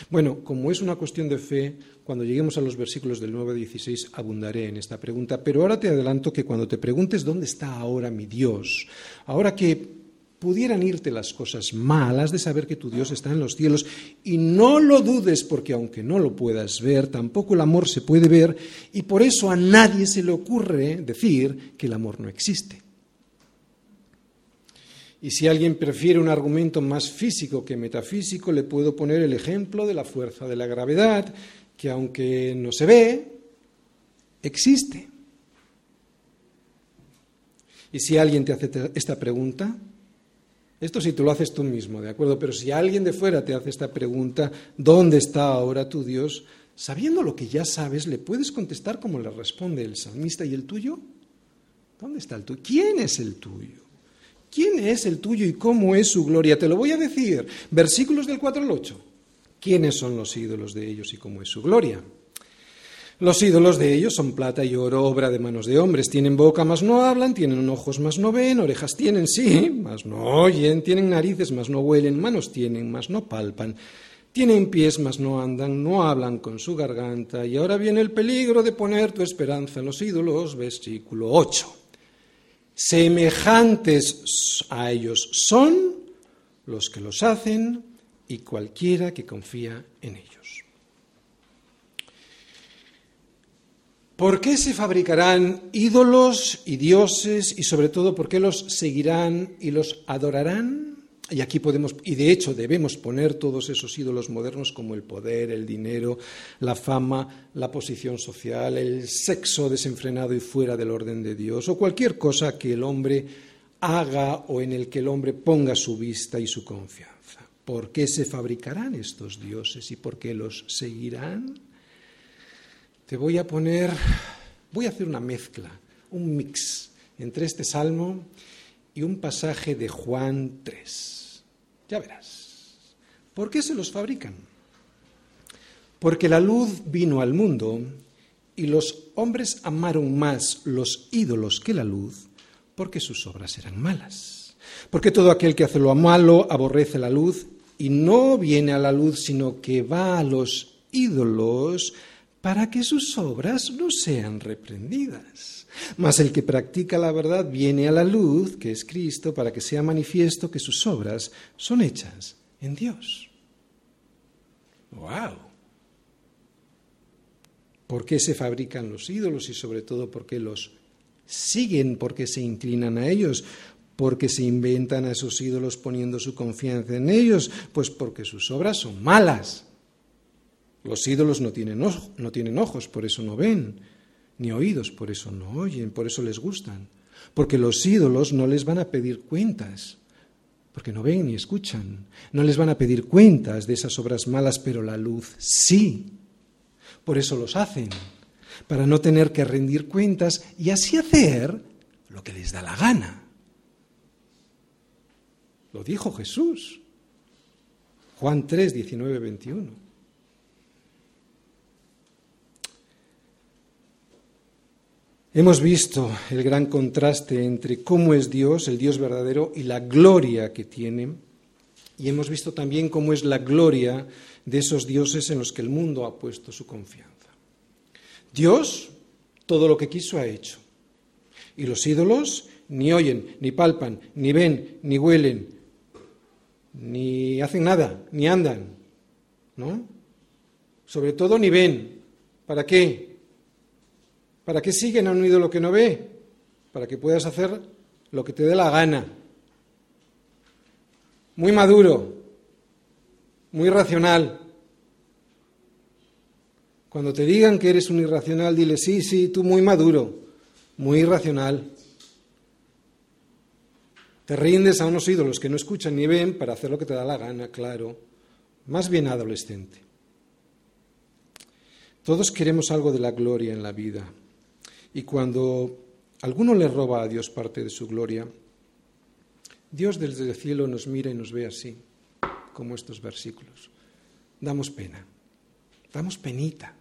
A: Bueno, como es una cuestión de fe, cuando lleguemos a los versículos del 9 al 16 abundaré en esta pregunta, pero ahora te adelanto que cuando te preguntes dónde está ahora mi Dios, ahora que pudieran irte las cosas malas de saber que tu Dios está en los cielos. Y no lo dudes porque aunque no lo puedas ver, tampoco el amor se puede ver y por eso a nadie se le ocurre decir que el amor no existe. Y si alguien prefiere un argumento más físico que metafísico, le puedo poner el ejemplo de la fuerza de la gravedad, que aunque no se ve, existe. Y si alguien te hace esta pregunta, esto si tú lo haces tú mismo, ¿de acuerdo? Pero si alguien de fuera te hace esta pregunta, ¿dónde está ahora tu Dios? Sabiendo lo que ya sabes, le puedes contestar como le responde el salmista. ¿Y el tuyo? ¿Dónde está el tuyo? ¿Quién es el tuyo? ¿Quién es el tuyo y cómo es su gloria? Te lo voy a decir. Versículos del 4 al 8. ¿Quiénes son los ídolos de ellos y cómo es su gloria? Los ídolos de ellos son plata y oro, obra de manos de hombres. Tienen boca, mas no hablan, tienen ojos, mas no ven, orejas tienen, sí, mas no oyen, tienen narices, mas no huelen, manos tienen, mas no palpan. Tienen pies, mas no andan, no hablan con su garganta. Y ahora viene el peligro de poner tu esperanza en los ídolos, versículo 8. Semejantes a ellos son los que los hacen y cualquiera que confía en ellos. ¿Por qué se fabricarán ídolos y dioses y sobre todo por qué los seguirán y los adorarán? Y aquí podemos, y de hecho debemos poner todos esos ídolos modernos como el poder, el dinero, la fama, la posición social, el sexo desenfrenado y fuera del orden de Dios, o cualquier cosa que el hombre haga o en el que el hombre ponga su vista y su confianza. ¿Por qué se fabricarán estos dioses y por qué los seguirán? te voy a poner, voy a hacer una mezcla, un mix entre este salmo y un pasaje de Juan 3. Ya verás. ¿Por qué se los fabrican? Porque la luz vino al mundo y los hombres amaron más los ídolos que la luz porque sus obras eran malas. Porque todo aquel que hace lo malo aborrece la luz y no viene a la luz, sino que va a los ídolos para que sus obras no sean reprendidas. Mas el que practica la verdad viene a la luz, que es Cristo, para que sea manifiesto que sus obras son hechas en Dios. ¡Wow! ¿Por qué se fabrican los ídolos y sobre todo por qué los siguen? ¿Por qué se inclinan a ellos? ¿Por qué se inventan a esos ídolos poniendo su confianza en ellos? Pues porque sus obras son malas. Los ídolos no tienen, no tienen ojos, por eso no ven, ni oídos, por eso no oyen, por eso les gustan. Porque los ídolos no les van a pedir cuentas, porque no ven ni escuchan. No les van a pedir cuentas de esas obras malas, pero la luz sí. Por eso los hacen, para no tener que rendir cuentas y así hacer lo que les da la gana. Lo dijo Jesús. Juan 3, 19, 21. Hemos visto el gran contraste entre cómo es Dios, el Dios verdadero, y la gloria que tiene. Y hemos visto también cómo es la gloria de esos dioses en los que el mundo ha puesto su confianza. Dios, todo lo que quiso, ha hecho. Y los ídolos ni oyen, ni palpan, ni ven, ni huelen, ni hacen nada, ni andan. ¿No? Sobre todo ni ven. ¿Para qué? ¿Para qué siguen a un ídolo que no ve? Para que puedas hacer lo que te dé la gana. Muy maduro, muy racional. Cuando te digan que eres un irracional, dile, sí, sí, tú muy maduro, muy irracional. Te rindes a unos ídolos que no escuchan ni ven para hacer lo que te da la gana, claro. Más bien adolescente. Todos queremos algo de la gloria en la vida. Y cuando alguno le roba a Dios parte de su gloria, Dios desde el cielo nos mira y nos ve así, como estos versículos. Damos pena, damos penita.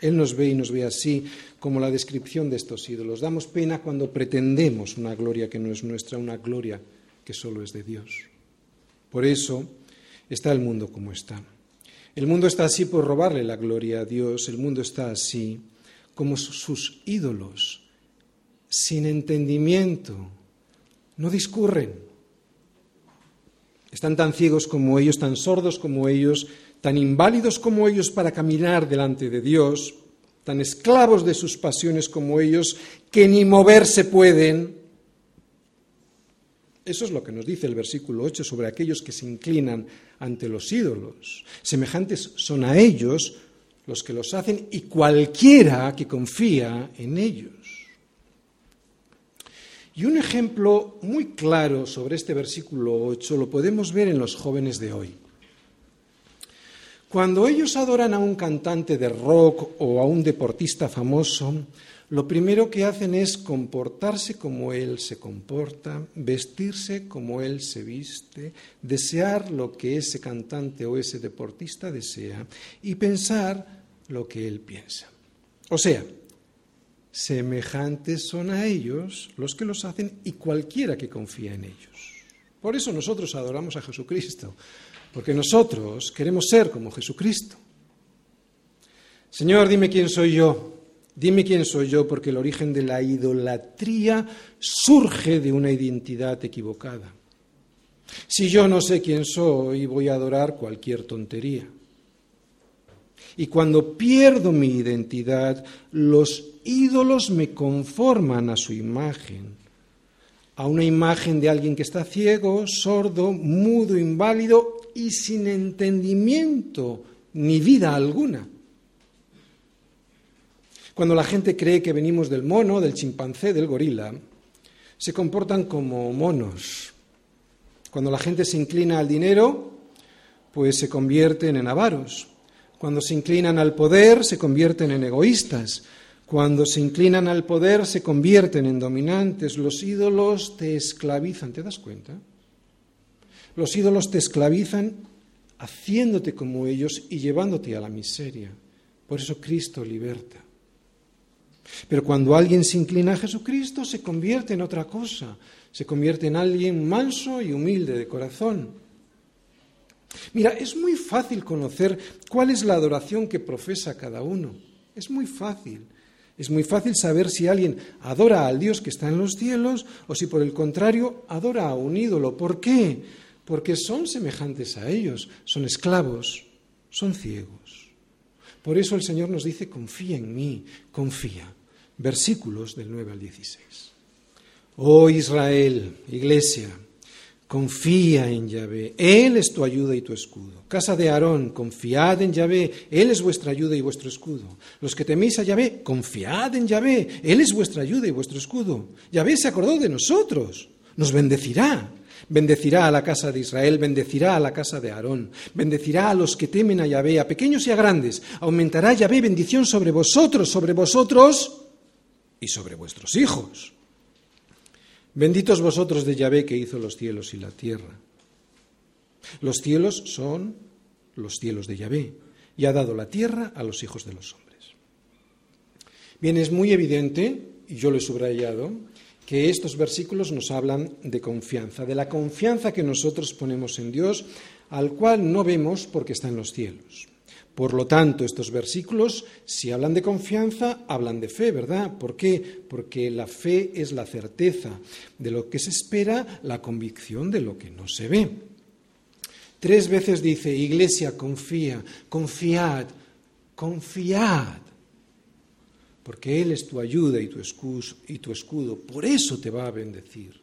A: Él nos ve y nos ve así, como la descripción de estos ídolos. Damos pena cuando pretendemos una gloria que no es nuestra, una gloria que solo es de Dios. Por eso está el mundo como está. El mundo está así por robarle la gloria a Dios, el mundo está así como sus ídolos, sin entendimiento, no discurren. Están tan ciegos como ellos, tan sordos como ellos, tan inválidos como ellos para caminar delante de Dios, tan esclavos de sus pasiones como ellos, que ni moverse pueden. Eso es lo que nos dice el versículo 8 sobre aquellos que se inclinan ante los ídolos. Semejantes son a ellos los que los hacen y cualquiera que confía en ellos. Y un ejemplo muy claro sobre este versículo 8 lo podemos ver en los jóvenes de hoy. Cuando ellos adoran a un cantante de rock o a un deportista famoso, lo primero que hacen es comportarse como él se comporta, vestirse como él se viste, desear lo que ese cantante o ese deportista desea y pensar lo que él piensa. O sea, semejantes son a ellos los que los hacen y cualquiera que confía en ellos. Por eso nosotros adoramos a Jesucristo, porque nosotros queremos ser como Jesucristo. Señor, dime quién soy yo. Dime quién soy yo, porque el origen de la idolatría surge de una identidad equivocada. Si yo no sé quién soy, voy a adorar cualquier tontería. Y cuando pierdo mi identidad, los ídolos me conforman a su imagen, a una imagen de alguien que está ciego, sordo, mudo, inválido y sin entendimiento ni vida alguna. Cuando la gente cree que venimos del mono, del chimpancé, del gorila, se comportan como monos. Cuando la gente se inclina al dinero, pues se convierten en avaros. Cuando se inclinan al poder, se convierten en egoístas. Cuando se inclinan al poder, se convierten en dominantes. Los ídolos te esclavizan, ¿te das cuenta? Los ídolos te esclavizan haciéndote como ellos y llevándote a la miseria. Por eso Cristo liberta. Pero cuando alguien se inclina a Jesucristo, se convierte en otra cosa. Se convierte en alguien manso y humilde de corazón. Mira, es muy fácil conocer cuál es la adoración que profesa cada uno. Es muy fácil. Es muy fácil saber si alguien adora al Dios que está en los cielos o si por el contrario adora a un ídolo. ¿Por qué? Porque son semejantes a ellos, son esclavos, son ciegos. Por eso el Señor nos dice, confía en mí, confía. Versículos del 9 al 16. Oh Israel, iglesia, confía en Yahvé, Él es tu ayuda y tu escudo. Casa de Aarón, confiad en Yahvé, Él es vuestra ayuda y vuestro escudo. Los que teméis a Yahvé, confiad en Yahvé, Él es vuestra ayuda y vuestro escudo. Yahvé se acordó de nosotros, nos bendecirá. Bendecirá a la casa de Israel, bendecirá a la casa de Aarón, bendecirá a los que temen a Yahvé, a pequeños y a grandes. Aumentará Yahvé bendición sobre vosotros, sobre vosotros y sobre vuestros hijos. Benditos vosotros de Yahvé que hizo los cielos y la tierra. Los cielos son los cielos de Yahvé y ha dado la tierra a los hijos de los hombres. Bien, es muy evidente, y yo lo he subrayado, que estos versículos nos hablan de confianza, de la confianza que nosotros ponemos en Dios, al cual no vemos porque está en los cielos. Por lo tanto, estos versículos, si hablan de confianza, hablan de fe, ¿verdad? ¿Por qué? Porque la fe es la certeza de lo que se espera, la convicción de lo que no se ve. Tres veces dice, Iglesia, confía, confiad, confiad, porque Él es tu ayuda y tu, y tu escudo, por eso te va a bendecir.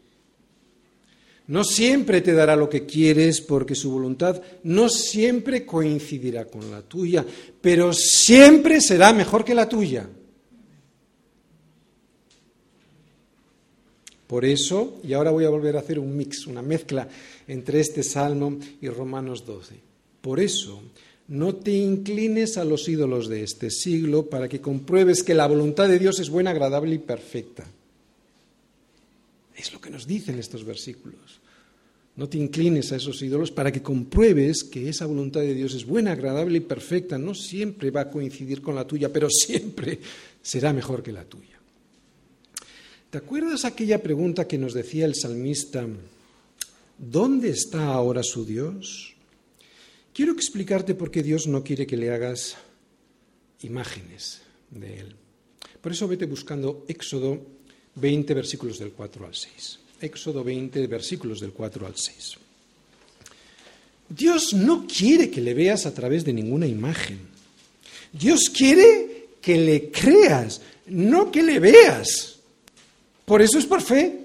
A: No siempre te dará lo que quieres porque su voluntad no siempre coincidirá con la tuya, pero siempre será mejor que la tuya. Por eso, y ahora voy a volver a hacer un mix, una mezcla entre este salmo y Romanos 12. Por eso, no te inclines a los ídolos de este siglo para que compruebes que la voluntad de Dios es buena, agradable y perfecta. Es lo que nos dicen estos versículos. No te inclines a esos ídolos para que compruebes que esa voluntad de Dios es buena, agradable y perfecta. No siempre va a coincidir con la tuya, pero siempre será mejor que la tuya. ¿Te acuerdas aquella pregunta que nos decía el salmista? ¿Dónde está ahora su Dios? Quiero explicarte por qué Dios no quiere que le hagas imágenes de Él. Por eso vete buscando Éxodo 20, versículos del 4 al 6. Éxodo 20, versículos del 4 al 6. Dios no quiere que le veas a través de ninguna imagen. Dios quiere que le creas, no que le veas. Por eso es por fe.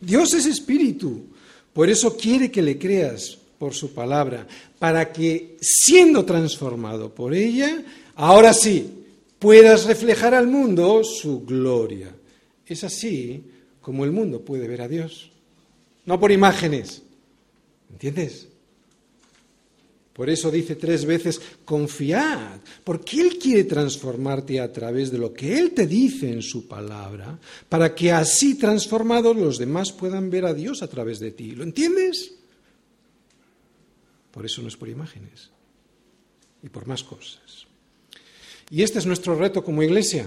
A: Dios es espíritu, por eso quiere que le creas por su palabra, para que siendo transformado por ella, ahora sí, puedas reflejar al mundo su gloria. Es así como el mundo puede ver a Dios, no por imágenes. ¿Entiendes? Por eso dice tres veces, confiad, porque Él quiere transformarte a través de lo que Él te dice en su palabra, para que así transformados los demás puedan ver a Dios a través de ti. ¿Lo entiendes? Por eso no es por imágenes y por más cosas. Y este es nuestro reto como iglesia.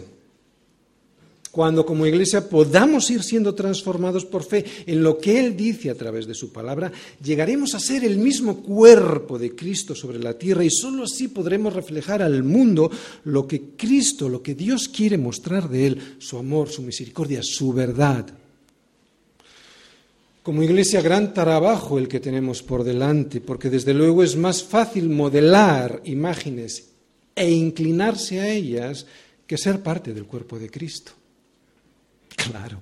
A: Cuando como iglesia podamos ir siendo transformados por fe en lo que Él dice a través de su palabra, llegaremos a ser el mismo cuerpo de Cristo sobre la tierra y sólo así podremos reflejar al mundo lo que Cristo, lo que Dios quiere mostrar de Él, su amor, su misericordia, su verdad. Como iglesia, gran trabajo el que tenemos por delante, porque desde luego es más fácil modelar imágenes e inclinarse a ellas que ser parte del cuerpo de Cristo. Claro.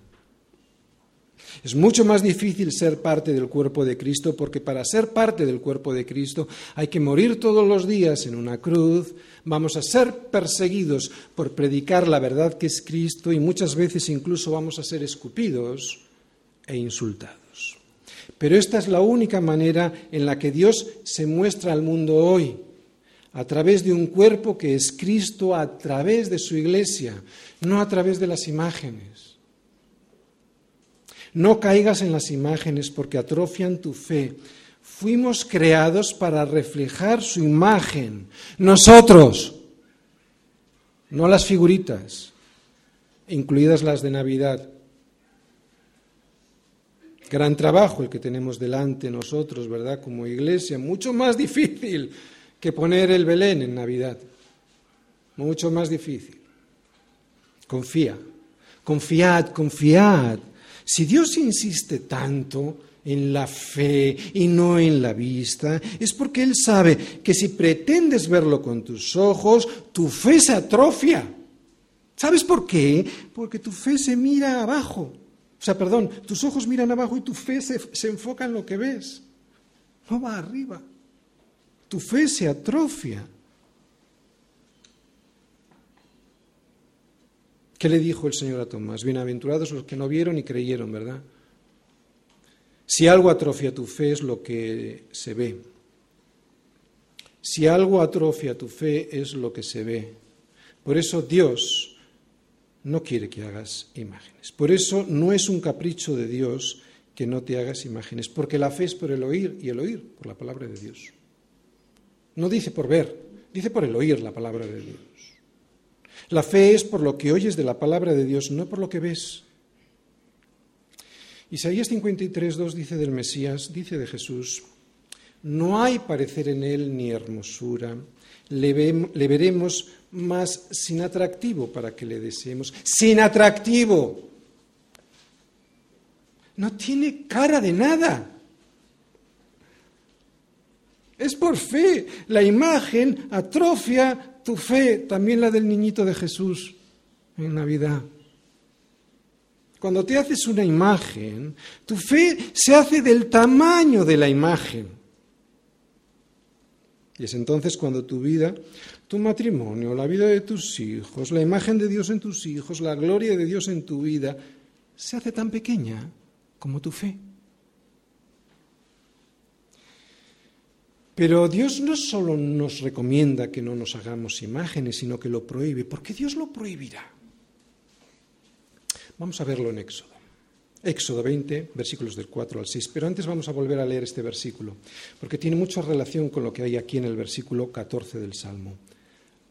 A: Es mucho más difícil ser parte del cuerpo de Cristo porque para ser parte del cuerpo de Cristo hay que morir todos los días en una cruz, vamos a ser perseguidos por predicar la verdad que es Cristo y muchas veces incluso vamos a ser escupidos e insultados. Pero esta es la única manera en la que Dios se muestra al mundo hoy a través de un cuerpo que es Cristo, a través de su iglesia, no a través de las imágenes. No caigas en las imágenes porque atrofian tu fe. Fuimos creados para reflejar su imagen. Nosotros, no las figuritas, incluidas las de Navidad. Gran trabajo el que tenemos delante nosotros, ¿verdad? Como iglesia, mucho más difícil que poner el Belén en Navidad. Mucho más difícil. Confía, confiad, confiad. Si Dios insiste tanto en la fe y no en la vista, es porque Él sabe que si pretendes verlo con tus ojos, tu fe se atrofia. ¿Sabes por qué? Porque tu fe se mira abajo. O sea, perdón, tus ojos miran abajo y tu fe se, se enfoca en lo que ves. No va arriba tu fe se atrofia. ¿Qué le dijo el Señor a Tomás? Bienaventurados los que no vieron y creyeron, ¿verdad? Si algo atrofia tu fe es lo que se ve. Si algo atrofia tu fe es lo que se ve. Por eso Dios no quiere que hagas imágenes. Por eso no es un capricho de Dios que no te hagas imágenes, porque la fe es por el oír y el oír por la palabra de Dios. No dice por ver, dice por el oír la palabra de Dios. La fe es por lo que oyes de la palabra de Dios, no por lo que ves. Isaías 53.2 dice del Mesías, dice de Jesús, no hay parecer en él ni hermosura, le veremos más sin atractivo para que le deseemos. Sin atractivo. No tiene cara de nada. Es por fe. La imagen atrofia tu fe, también la del niñito de Jesús en Navidad. Cuando te haces una imagen, tu fe se hace del tamaño de la imagen. Y es entonces cuando tu vida, tu matrimonio, la vida de tus hijos, la imagen de Dios en tus hijos, la gloria de Dios en tu vida, se hace tan pequeña como tu fe. Pero Dios no solo nos recomienda que no nos hagamos imágenes, sino que lo prohíbe. ¿Por qué Dios lo prohibirá? Vamos a verlo en Éxodo. Éxodo 20, versículos del 4 al 6. Pero antes vamos a volver a leer este versículo, porque tiene mucha relación con lo que hay aquí en el versículo 14 del Salmo.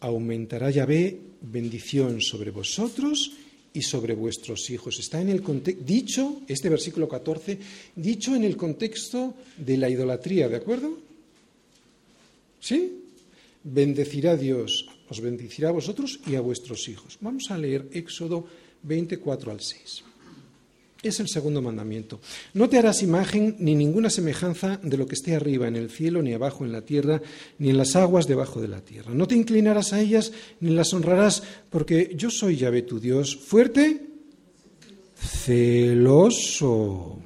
A: Aumentará Yahvé bendición sobre vosotros y sobre vuestros hijos. Está en el dicho, este versículo 14, dicho en el contexto de la idolatría, ¿de acuerdo? ¿Sí? Bendecirá Dios, os bendecirá a vosotros y a vuestros hijos. Vamos a leer Éxodo 24 al 6. Es el segundo mandamiento. No te harás imagen ni ninguna semejanza de lo que esté arriba en el cielo, ni abajo en la tierra, ni en las aguas debajo de la tierra. No te inclinarás a ellas, ni las honrarás, porque yo soy Yahvé tu Dios, fuerte, celoso.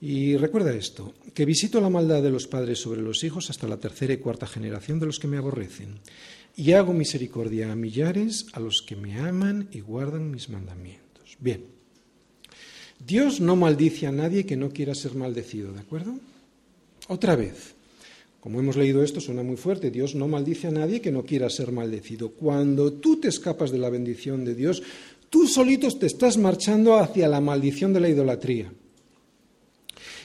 A: Y recuerda esto, que visito la maldad de los padres sobre los hijos hasta la tercera y cuarta generación de los que me aborrecen, y hago misericordia a millares a los que me aman y guardan mis mandamientos. Bien, Dios no maldice a nadie que no quiera ser maldecido, ¿de acuerdo? Otra vez, como hemos leído esto, suena muy fuerte, Dios no maldice a nadie que no quiera ser maldecido. Cuando tú te escapas de la bendición de Dios, tú solitos te estás marchando hacia la maldición de la idolatría.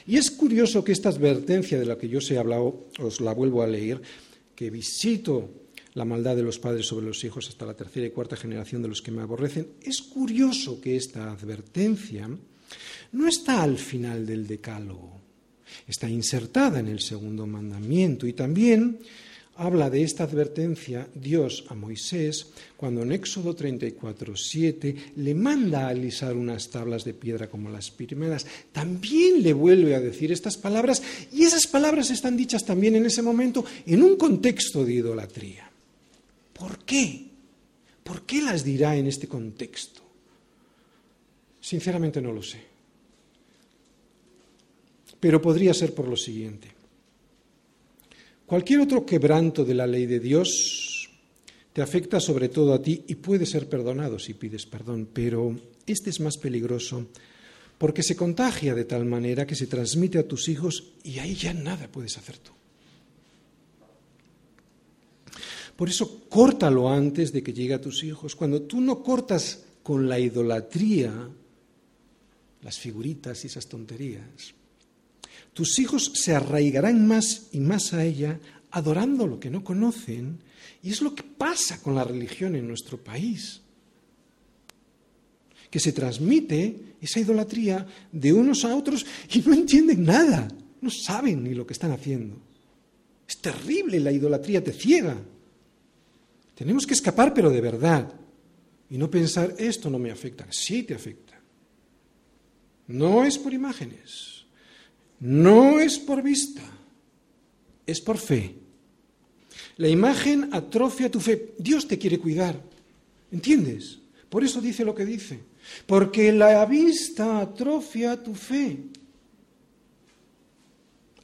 A: Y es curioso que esta advertencia de la que yo os he hablado, os la vuelvo a leer, que visito la maldad de los padres sobre los hijos hasta la tercera y cuarta generación de los que me aborrecen. Es curioso que esta advertencia no está al final del decálogo, está insertada en el segundo mandamiento y también habla de esta advertencia Dios a Moisés cuando en Éxodo 34, 7 le manda a alisar unas tablas de piedra como las primeras. También le vuelve a decir estas palabras y esas palabras están dichas también en ese momento en un contexto de idolatría. ¿Por qué? ¿Por qué las dirá en este contexto? Sinceramente no lo sé. Pero podría ser por lo siguiente. Cualquier otro quebranto de la ley de Dios te afecta sobre todo a ti y puede ser perdonado si pides perdón, pero este es más peligroso porque se contagia de tal manera que se transmite a tus hijos y ahí ya nada puedes hacer tú. Por eso córtalo antes de que llegue a tus hijos. Cuando tú no cortas con la idolatría, las figuritas y esas tonterías, tus hijos se arraigarán más y más a ella, adorando lo que no conocen, y es lo que pasa con la religión en nuestro país. Que se transmite esa idolatría de unos a otros y no entienden nada, no saben ni lo que están haciendo. Es terrible, la idolatría te ciega. Tenemos que escapar, pero de verdad, y no pensar, esto no me afecta. Sí te afecta. No es por imágenes no es por vista, es por fe. La imagen atrofia tu fe. Dios te quiere cuidar. ¿Entiendes? Por eso dice lo que dice. Porque la vista atrofia tu fe.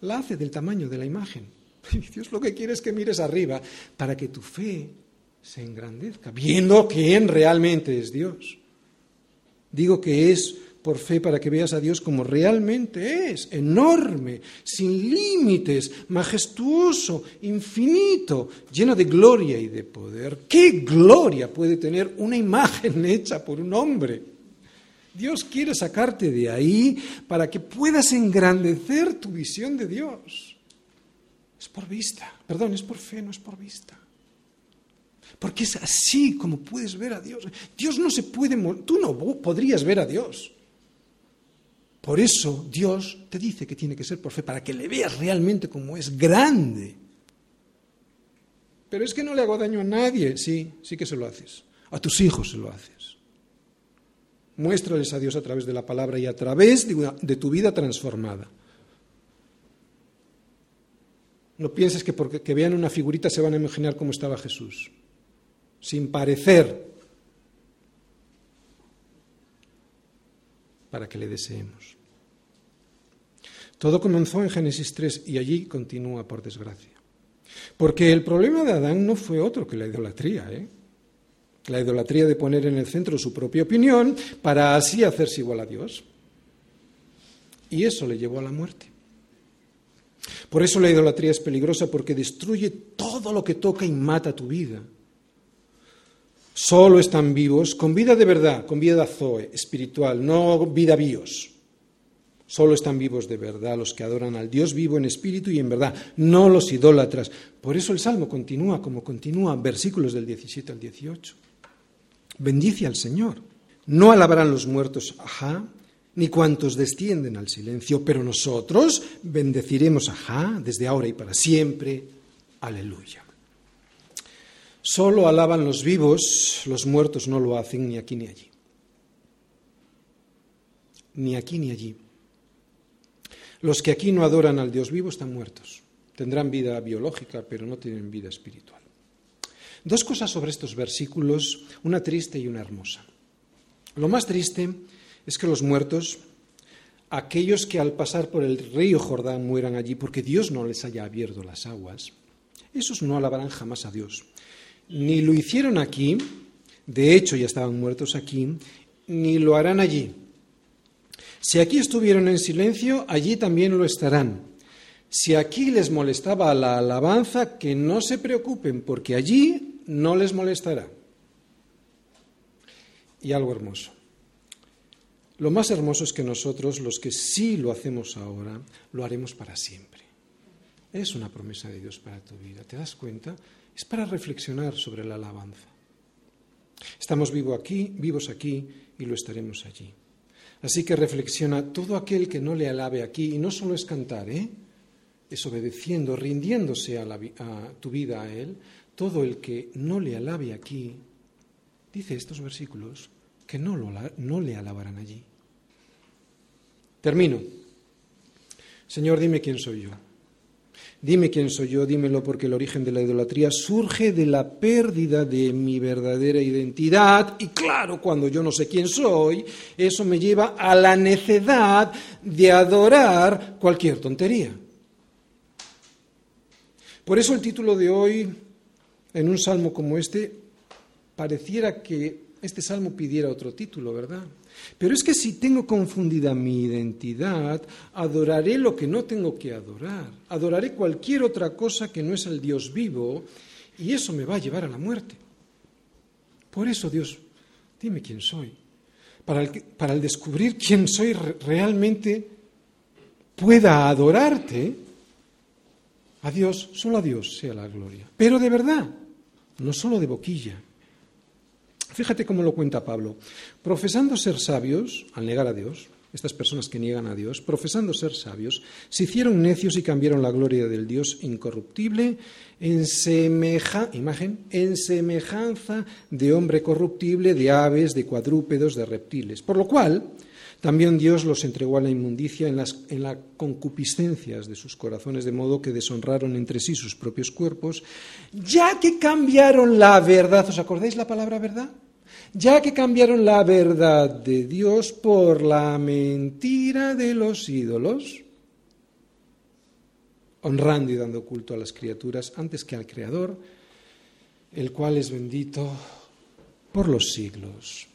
A: La hace del tamaño de la imagen. Dios lo que quiere es que mires arriba para que tu fe se engrandezca, viendo quién realmente es Dios. Digo que es por fe para que veas a Dios como realmente es, enorme, sin límites, majestuoso, infinito, lleno de gloria y de poder. ¿Qué gloria puede tener una imagen hecha por un hombre? Dios quiere sacarte de ahí para que puedas engrandecer tu visión de Dios. Es por vista, perdón, es por fe, no es por vista. Porque es así como puedes ver a Dios. Dios no se puede, tú no podrías ver a Dios. Por eso Dios te dice que tiene que ser por fe, para que le veas realmente como es grande. Pero es que no le hago daño a nadie. Sí, sí que se lo haces. A tus hijos se lo haces. Muéstrales a Dios a través de la palabra y a través de, tu vida transformada. No pienses que porque vean una figurita se van a imaginar cómo estaba Jesús. Sin parecer, para que le deseemos. Todo comenzó en Génesis 3 y allí continúa, por desgracia. Porque el problema de Adán no fue otro que la idolatría, ¿eh? La idolatría de poner en el centro su propia opinión para así hacerse igual a Dios. Y eso le llevó a la muerte. Por eso la idolatría es peligrosa porque destruye todo lo que toca y mata tu vida. Solo están vivos con vida de verdad, con vida zoe, espiritual, no vida bios. Solo están vivos de verdad los que adoran al Dios vivo en espíritu y en verdad, no los idólatras. Por eso el Salmo continúa como continúa, versículos del 17 al 18. Bendice al Señor. No alabarán los muertos, ajá, ni cuantos descienden al silencio, pero nosotros bendeciremos, ajá, desde ahora y para siempre. Aleluya. Solo alaban los vivos, los muertos no lo hacen ni aquí ni allí. Ni aquí ni allí. Los que aquí no adoran al Dios vivo están muertos. Tendrán vida biológica, pero no tienen vida espiritual. Dos cosas sobre estos versículos, una triste y una hermosa. Lo más triste es que los muertos, aquellos que al pasar por el río Jordán mueran allí porque Dios no les haya abierto las aguas, esos no alabarán jamás a Dios ni lo hicieron aquí, de hecho ya estaban muertos aquí, ni lo harán allí. Si aquí estuvieron en silencio, allí también lo estarán. Si aquí les molestaba la alabanza, que no se preocupen, porque allí no les molestará. Y algo hermoso. Lo más hermoso es que nosotros, los que sí lo hacemos ahora, lo haremos para siempre. Es una promesa de Dios para tu vida. ¿Te das cuenta? Es para reflexionar sobre la alabanza. Estamos vivo aquí, vivos aquí y lo estaremos allí. Así que reflexiona todo aquel que no le alabe aquí, y no solo es cantar, ¿eh? es obedeciendo, rindiéndose a, a tu vida a Él, todo el que no le alabe aquí, dice estos versículos, que no, lo, no le alabarán allí. Termino. Señor, dime quién soy yo. Dime quién soy yo, dímelo porque el origen de la idolatría surge de la pérdida de mi verdadera identidad y claro, cuando yo no sé quién soy, eso me lleva a la necedad de adorar cualquier tontería. Por eso el título de hoy, en un salmo como este, pareciera que este salmo pidiera otro título, ¿verdad? Pero es que si tengo confundida mi identidad, adoraré lo que no tengo que adorar. Adoraré cualquier otra cosa que no es el Dios vivo y eso me va a llevar a la muerte. Por eso, Dios, dime quién soy. Para el, para el descubrir quién soy realmente pueda adorarte, a Dios, solo a Dios sea la gloria. Pero de verdad, no solo de boquilla. Fíjate cómo lo cuenta Pablo. Profesando ser sabios, al negar a Dios, estas personas que niegan a Dios, profesando ser sabios, se hicieron necios y cambiaron la gloria del Dios incorruptible en, imagen, en semejanza de hombre corruptible, de aves, de cuadrúpedos, de reptiles. Por lo cual, también Dios los entregó a la inmundicia en las, en las concupiscencias de sus corazones, de modo que deshonraron entre sí sus propios cuerpos, ya que cambiaron la verdad. ¿Os acordáis la palabra verdad? Ya que cambiaron la verdad de Dios por la mentira de los ídolos, honrando y dando culto a las criaturas antes que al Creador, el cual es bendito por los siglos.